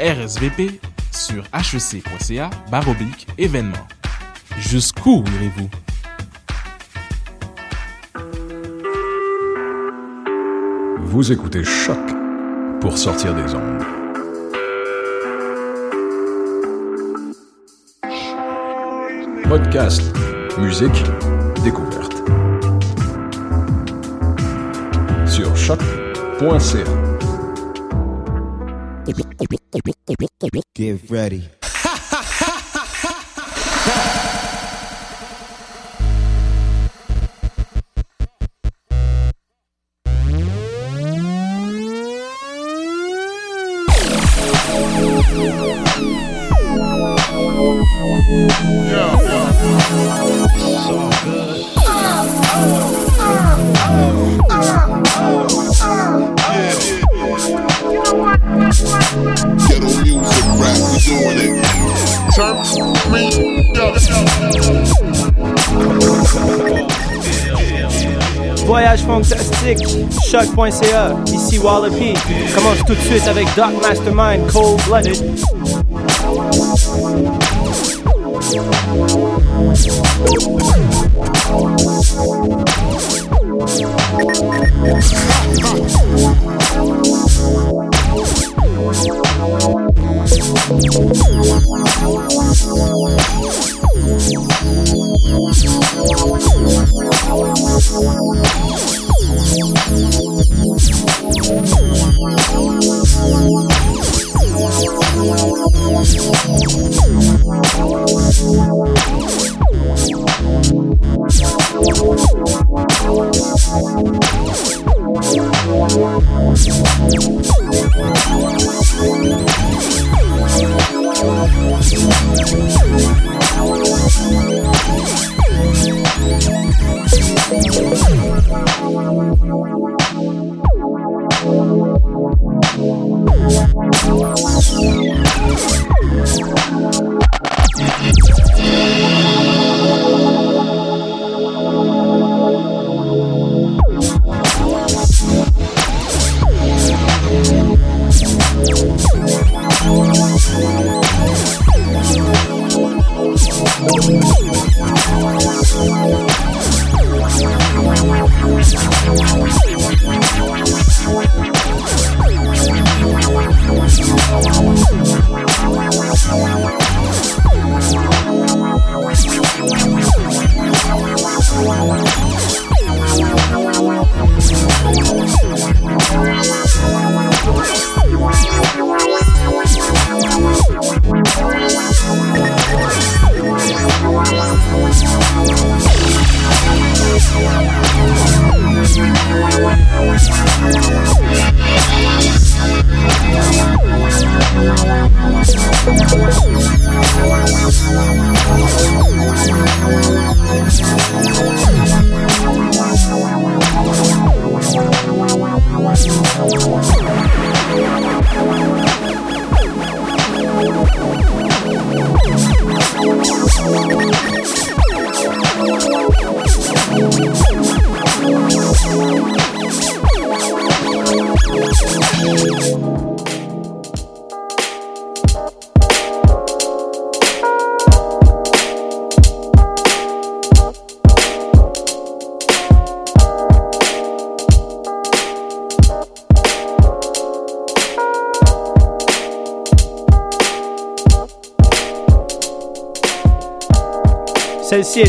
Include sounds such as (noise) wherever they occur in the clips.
RSVP sur hec.ca baroblique événement. Jusqu'où irez-vous? Vous écoutez Choc pour sortir des ondes. Podcast, musique, découverte. Sur choc.ca. Get ready. (laughs) So good. Ghetto music, rap, we doing it. Turn me Voyage fantastique, choc.ca, ici Wallopy. Commence tout de suite avec Doc Mastermind, Cold Blooded.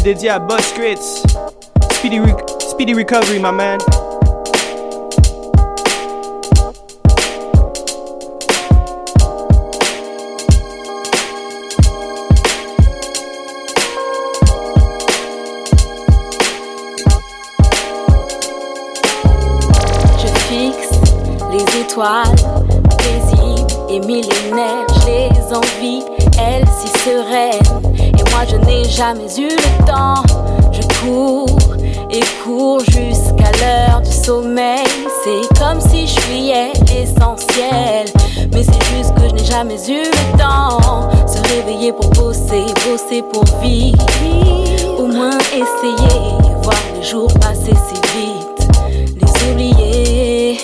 Dédiée à Boss Grits. Speedy, Re- Speedy Recovery, my man. Je fixe les étoiles, paisibles et millénaires, je les envie elle si sereine. Et moi je n'ai jamais eu pour vivre. Au moins essayer, voir les jours passer si vite. Les oublier.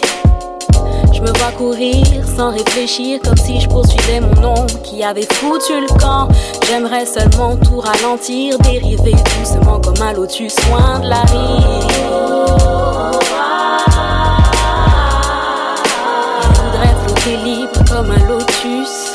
Je me vois courir sans réfléchir comme si je poursuivais mon nom qui avait foutu le camp. J'aimerais seulement tout ralentir, dériver doucement comme un lotus loin de la rive. Je voudrais flotter libre comme un lotus.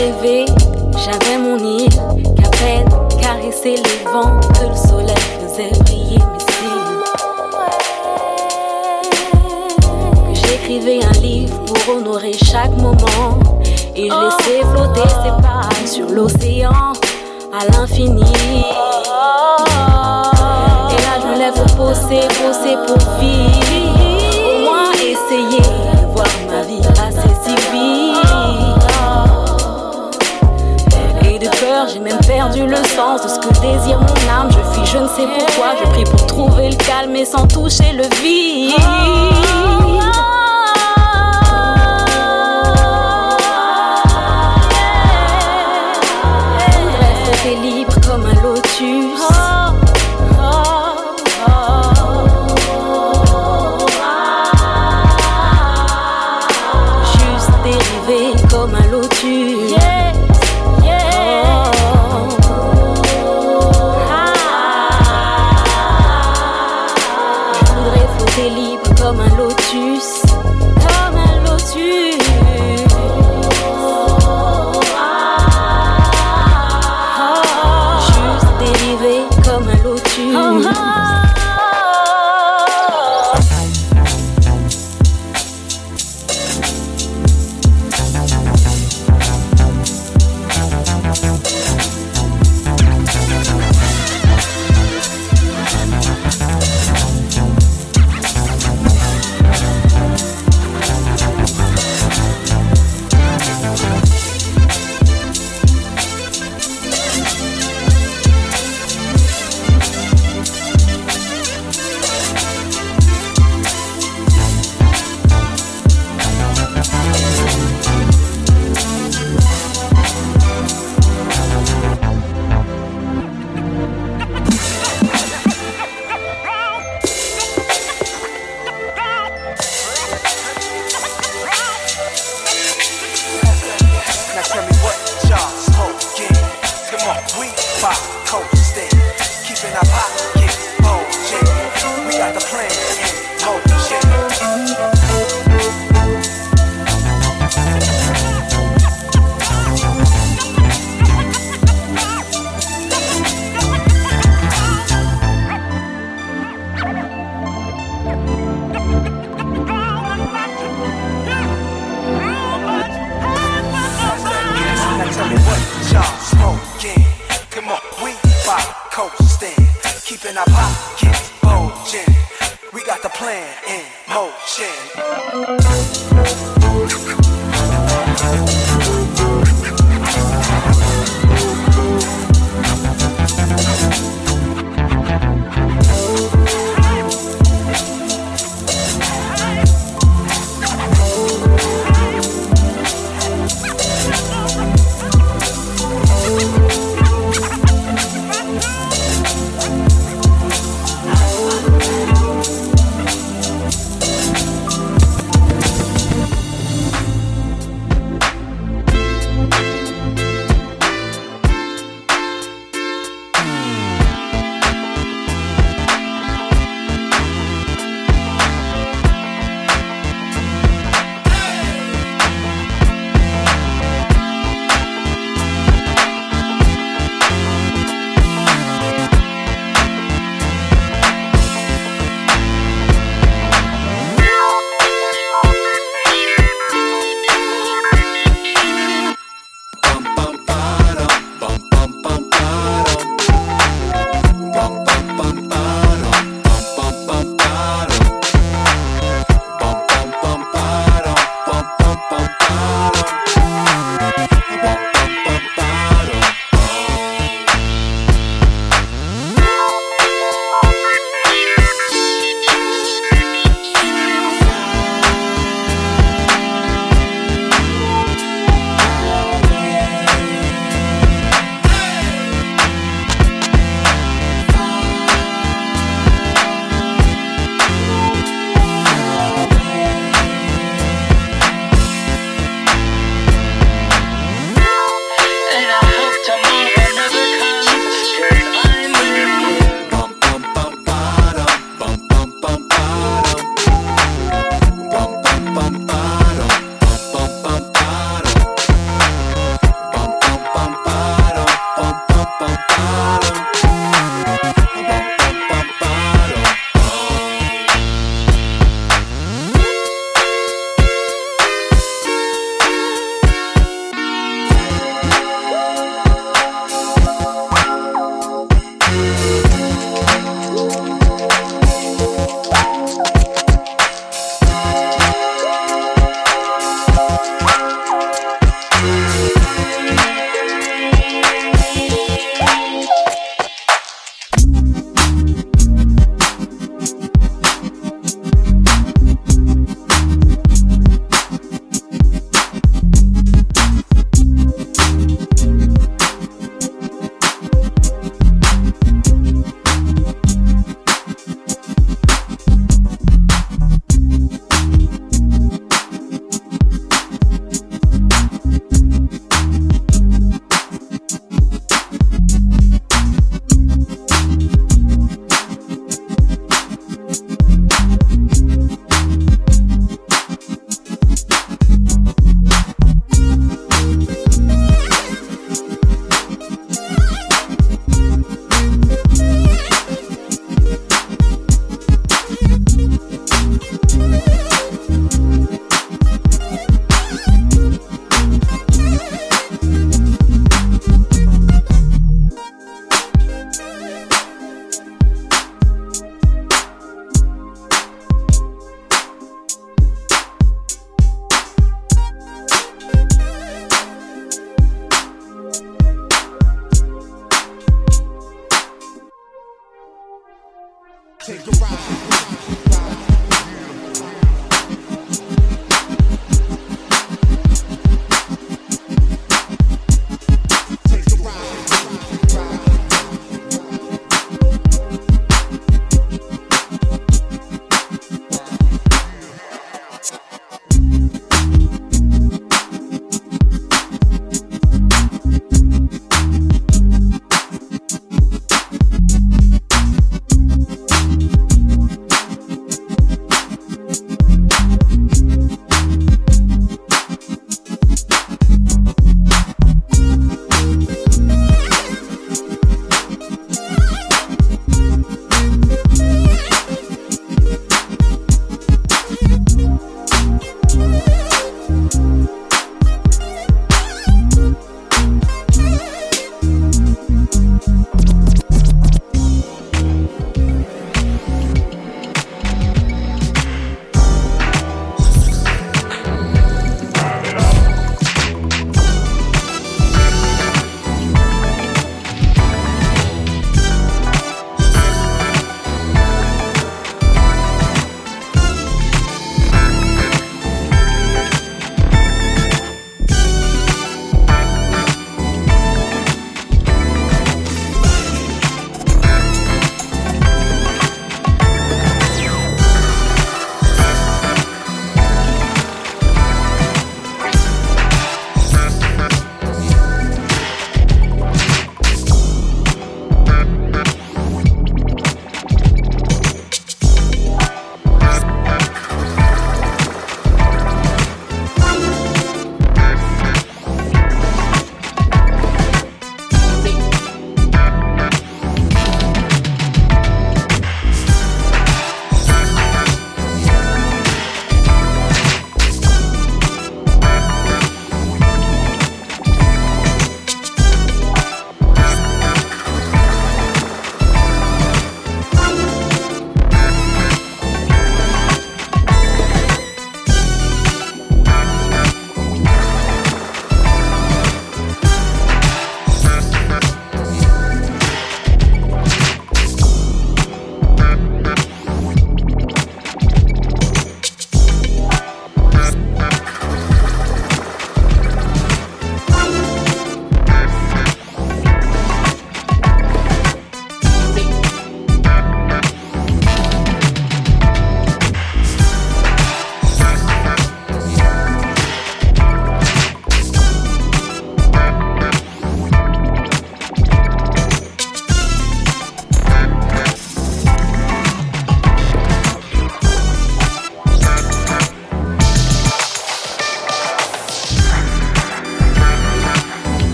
J'avais mon île, qu'à peine caresser les vents, que le soleil faisait briller mes cils. Que j'écrivais un livre pour honorer chaque moment, et je flotter ses pages sur l'océan à l'infini. Et là je me lève pour bosser, bosser pour vivre. Au moins essayer de voir ma vie passer si vite. J'ai même perdu le sens de ce que désire mon âme. Je fuis, je ne sais pourquoi. Je prie pour trouver le calme et sans toucher le vide.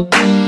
Música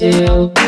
still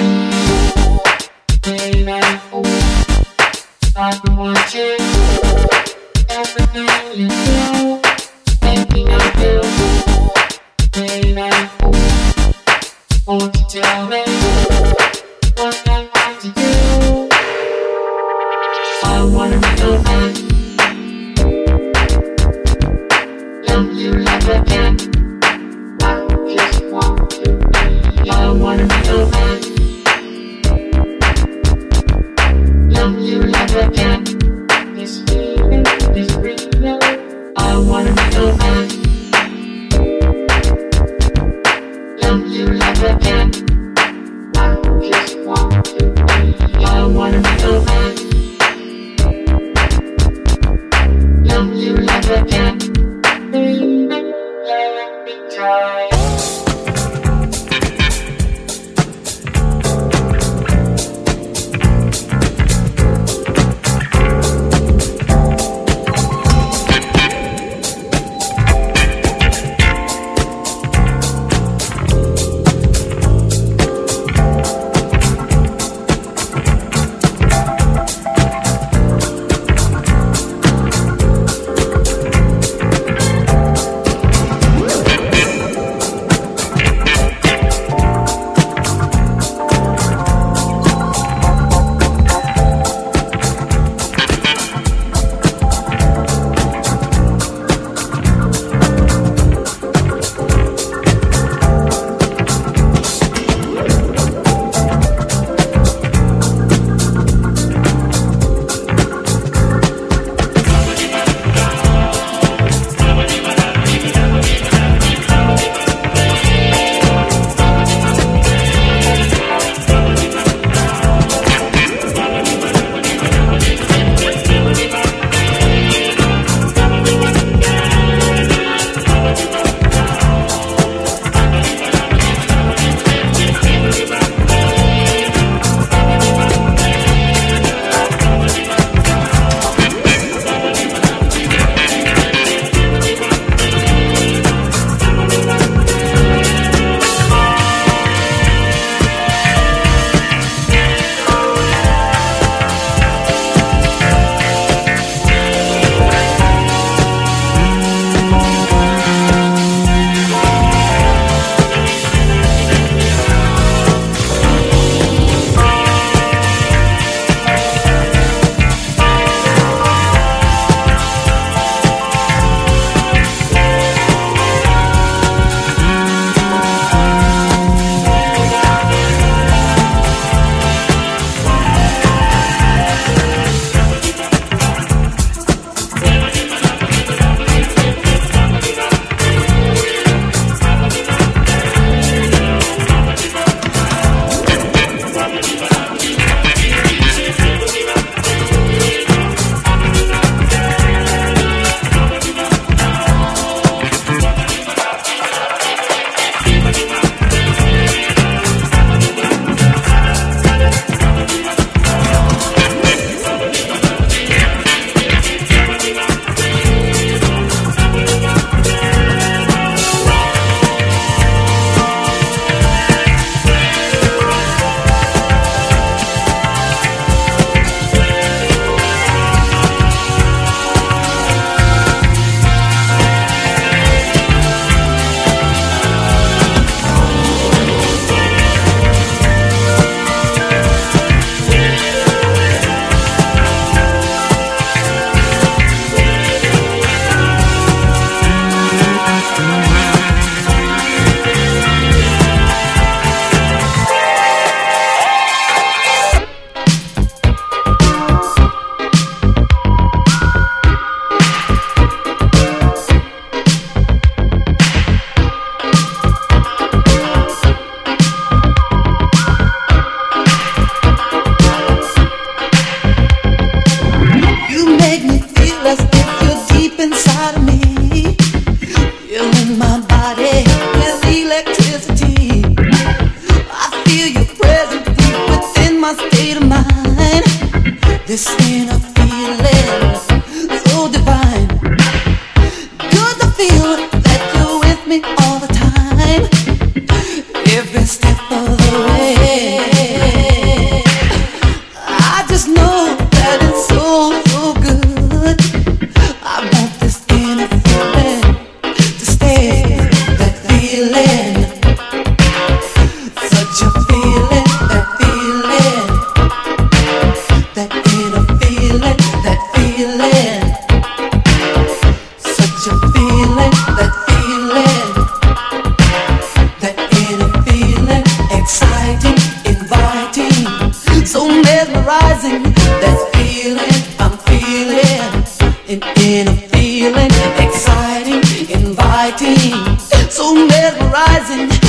inviting, so mesmerizing.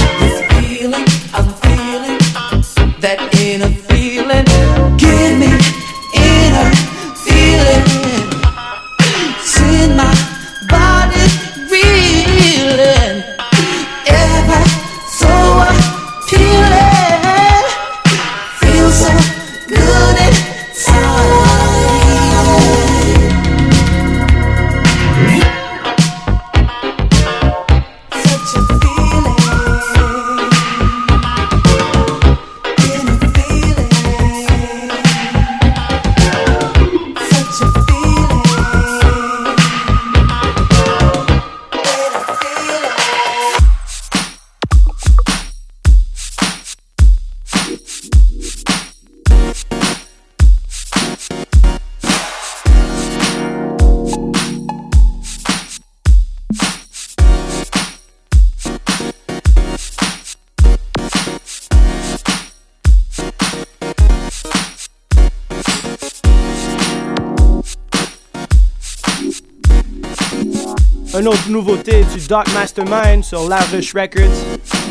Dark Mastermind, so Lavish Records.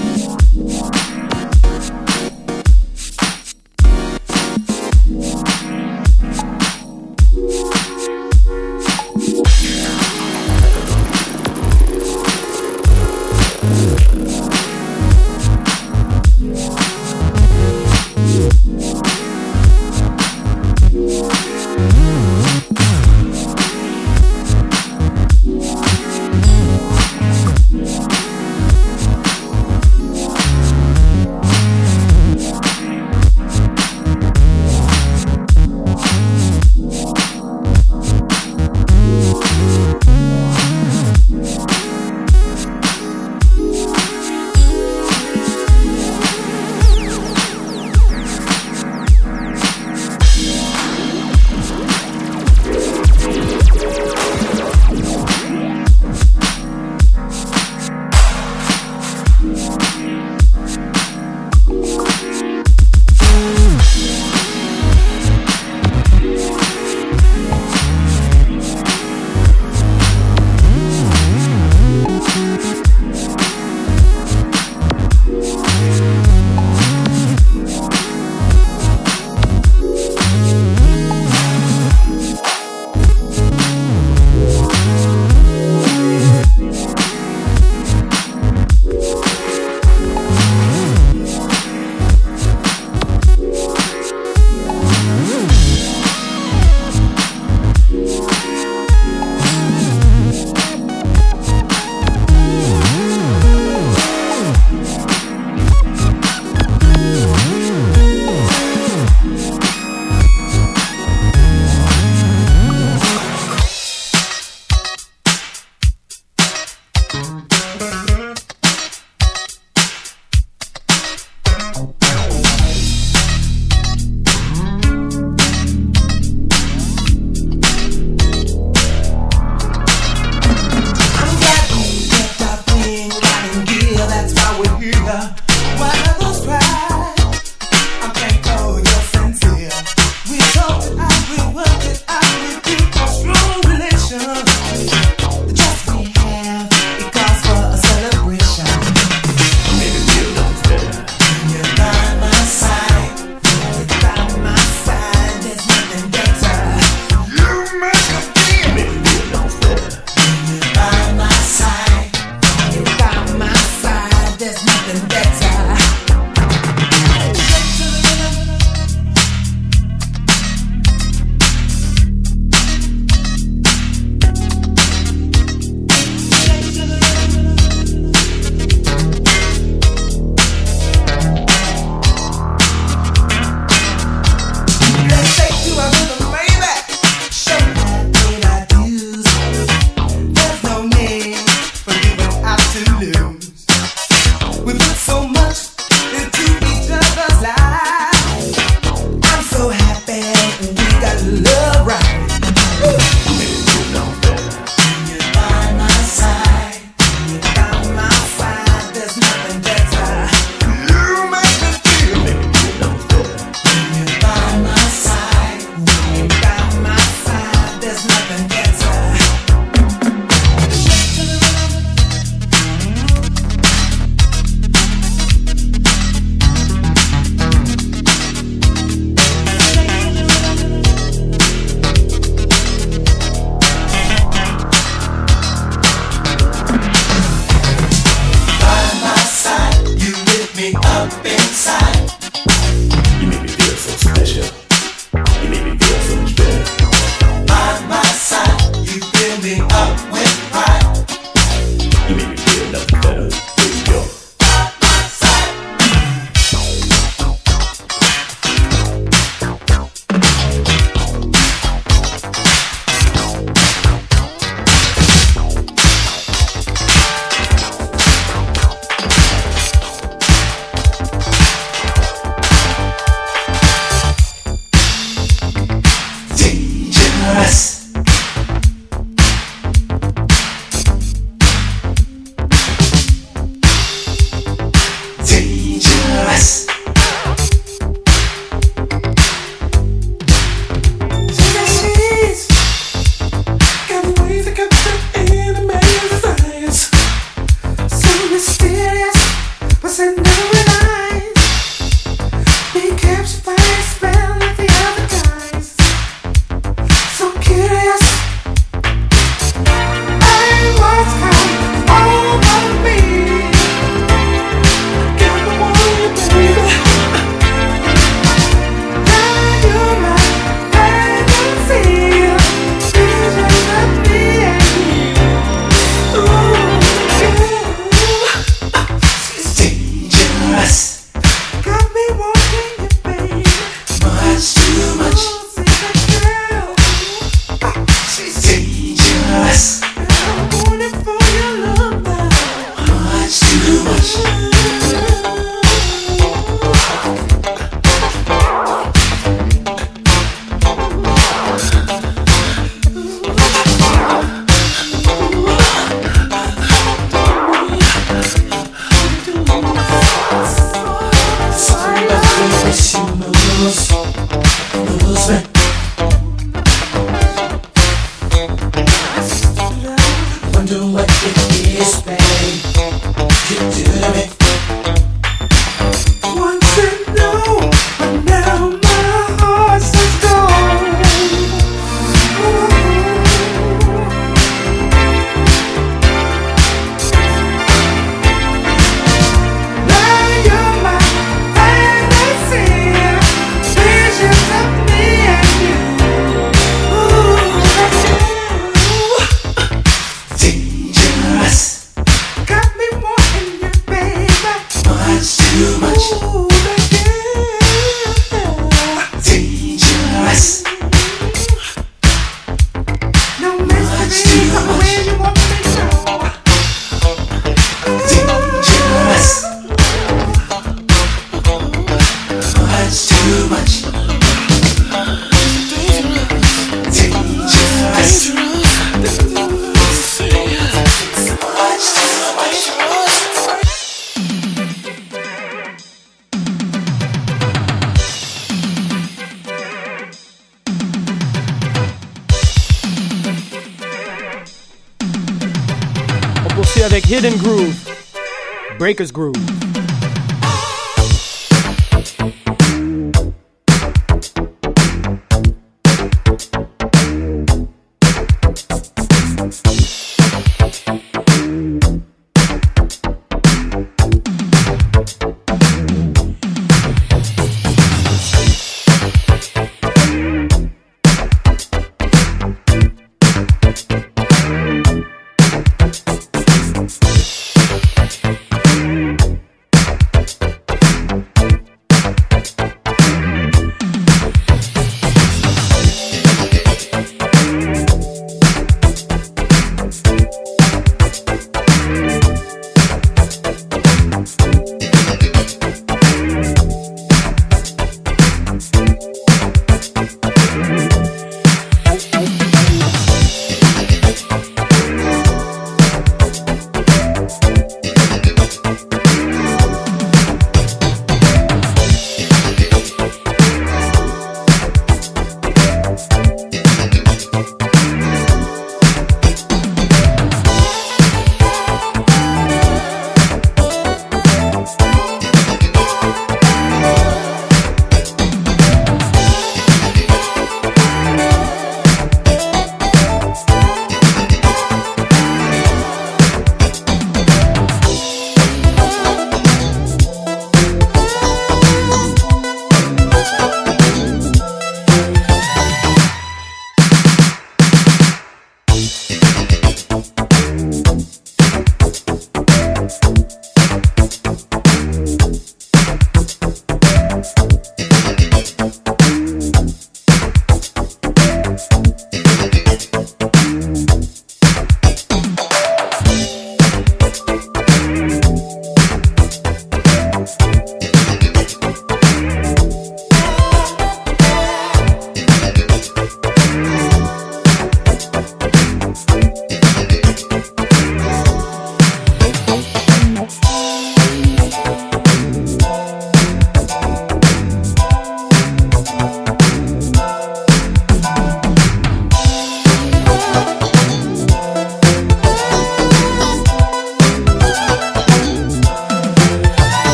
America's group.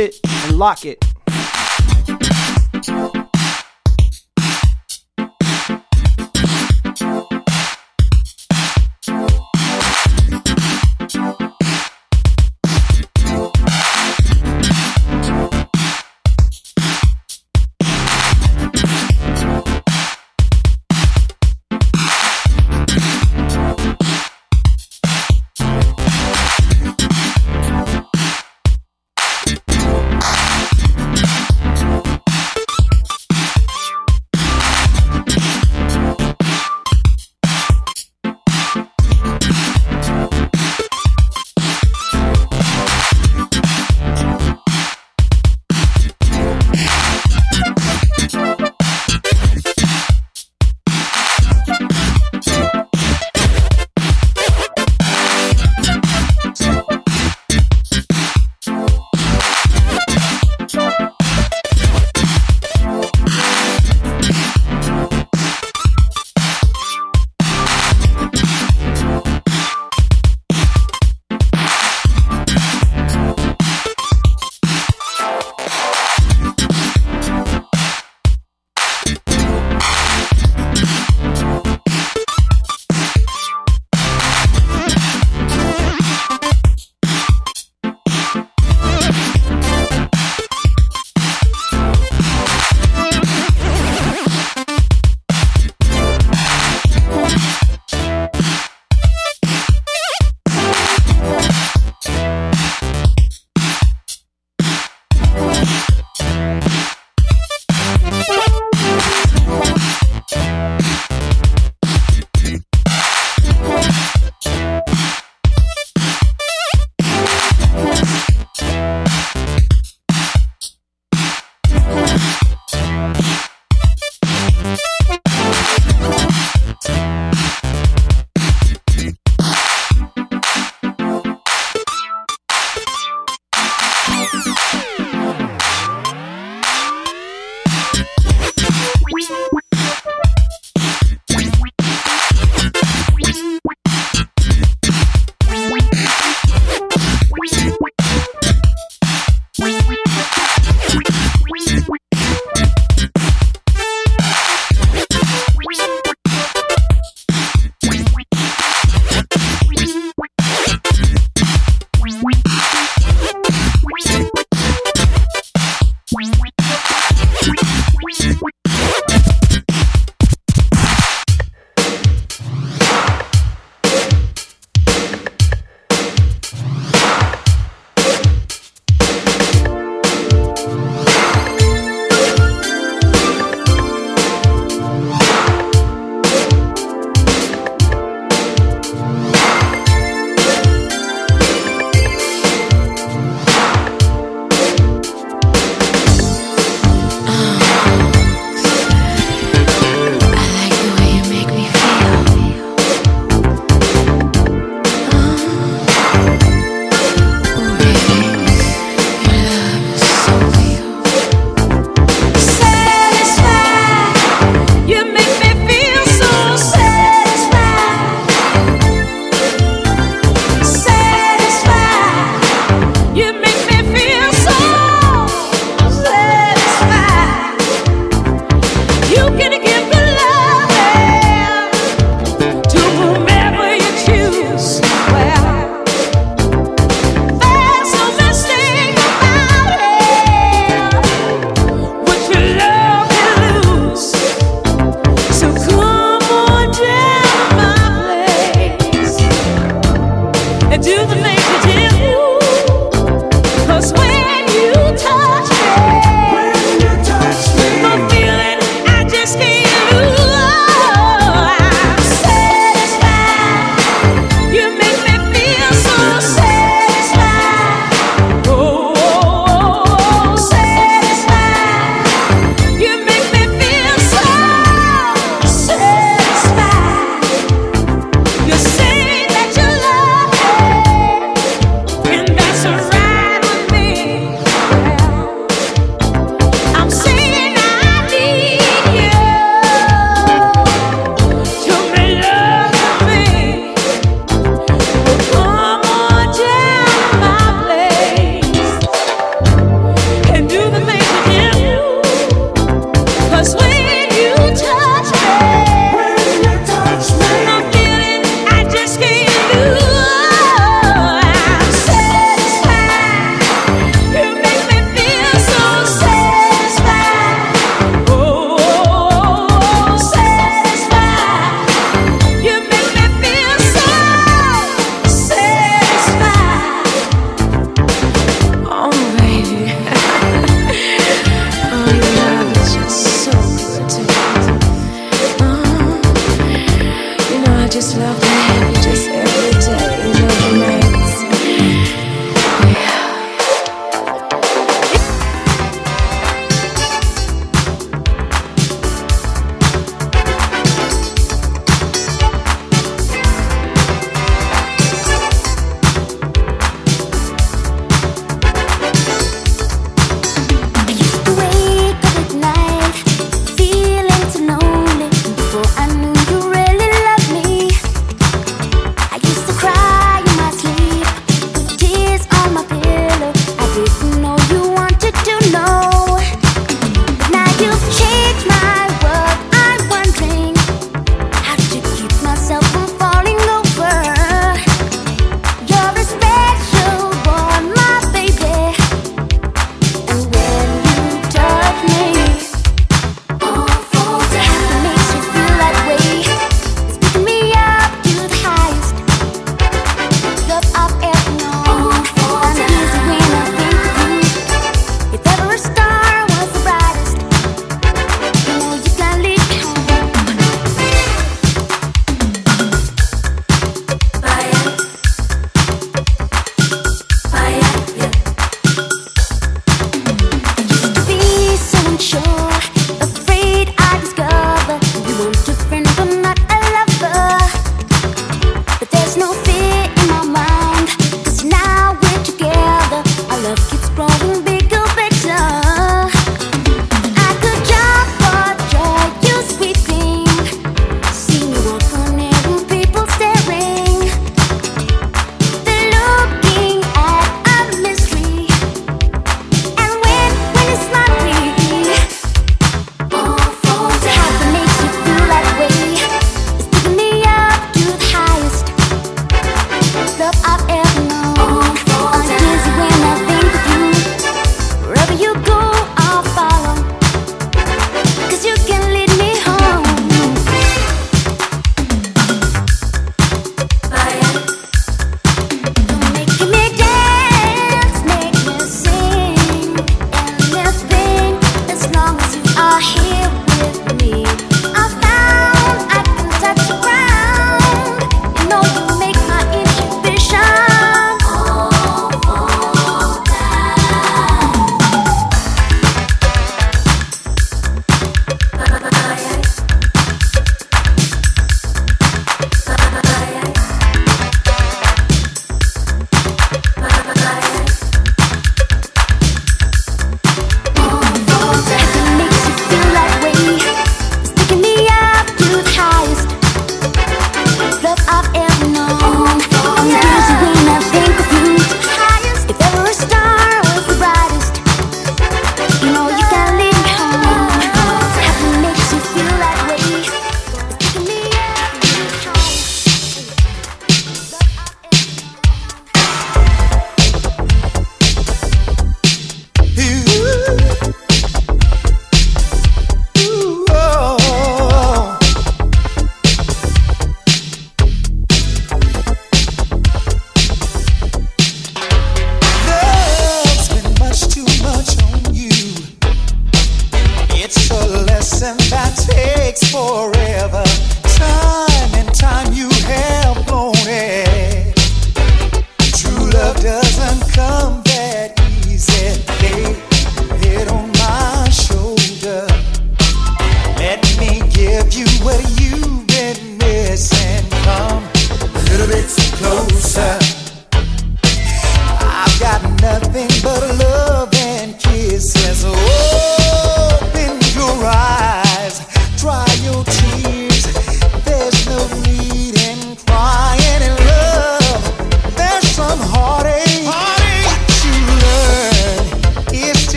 It and lock it.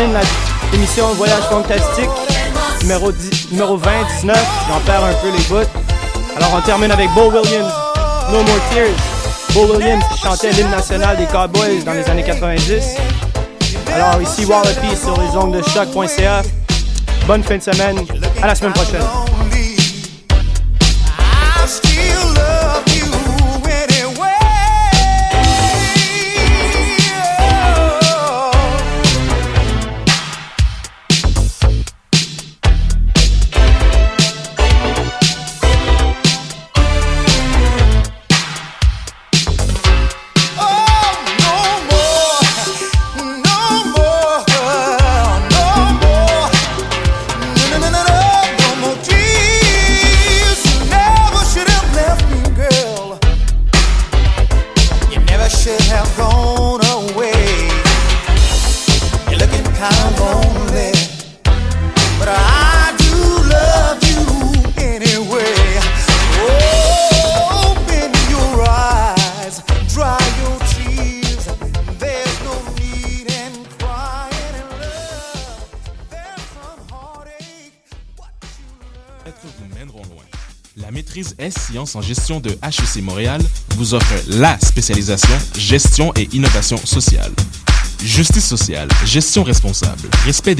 Termine l'émission Voyage Fantastique numéro, 10, numéro 20, 19. J'en perds un peu les bouts. Alors on termine avec Bo Williams, No More Tears. Bo Williams qui chantait l'hymne national des Cowboys dans les années 90. Alors ici Wallopy sur les ondes de choc.ca. Bonne fin de semaine. À la semaine prochaine. En gestion de HEC Montréal vous offre la spécialisation gestion et innovation sociale. Justice sociale, gestion responsable, respect des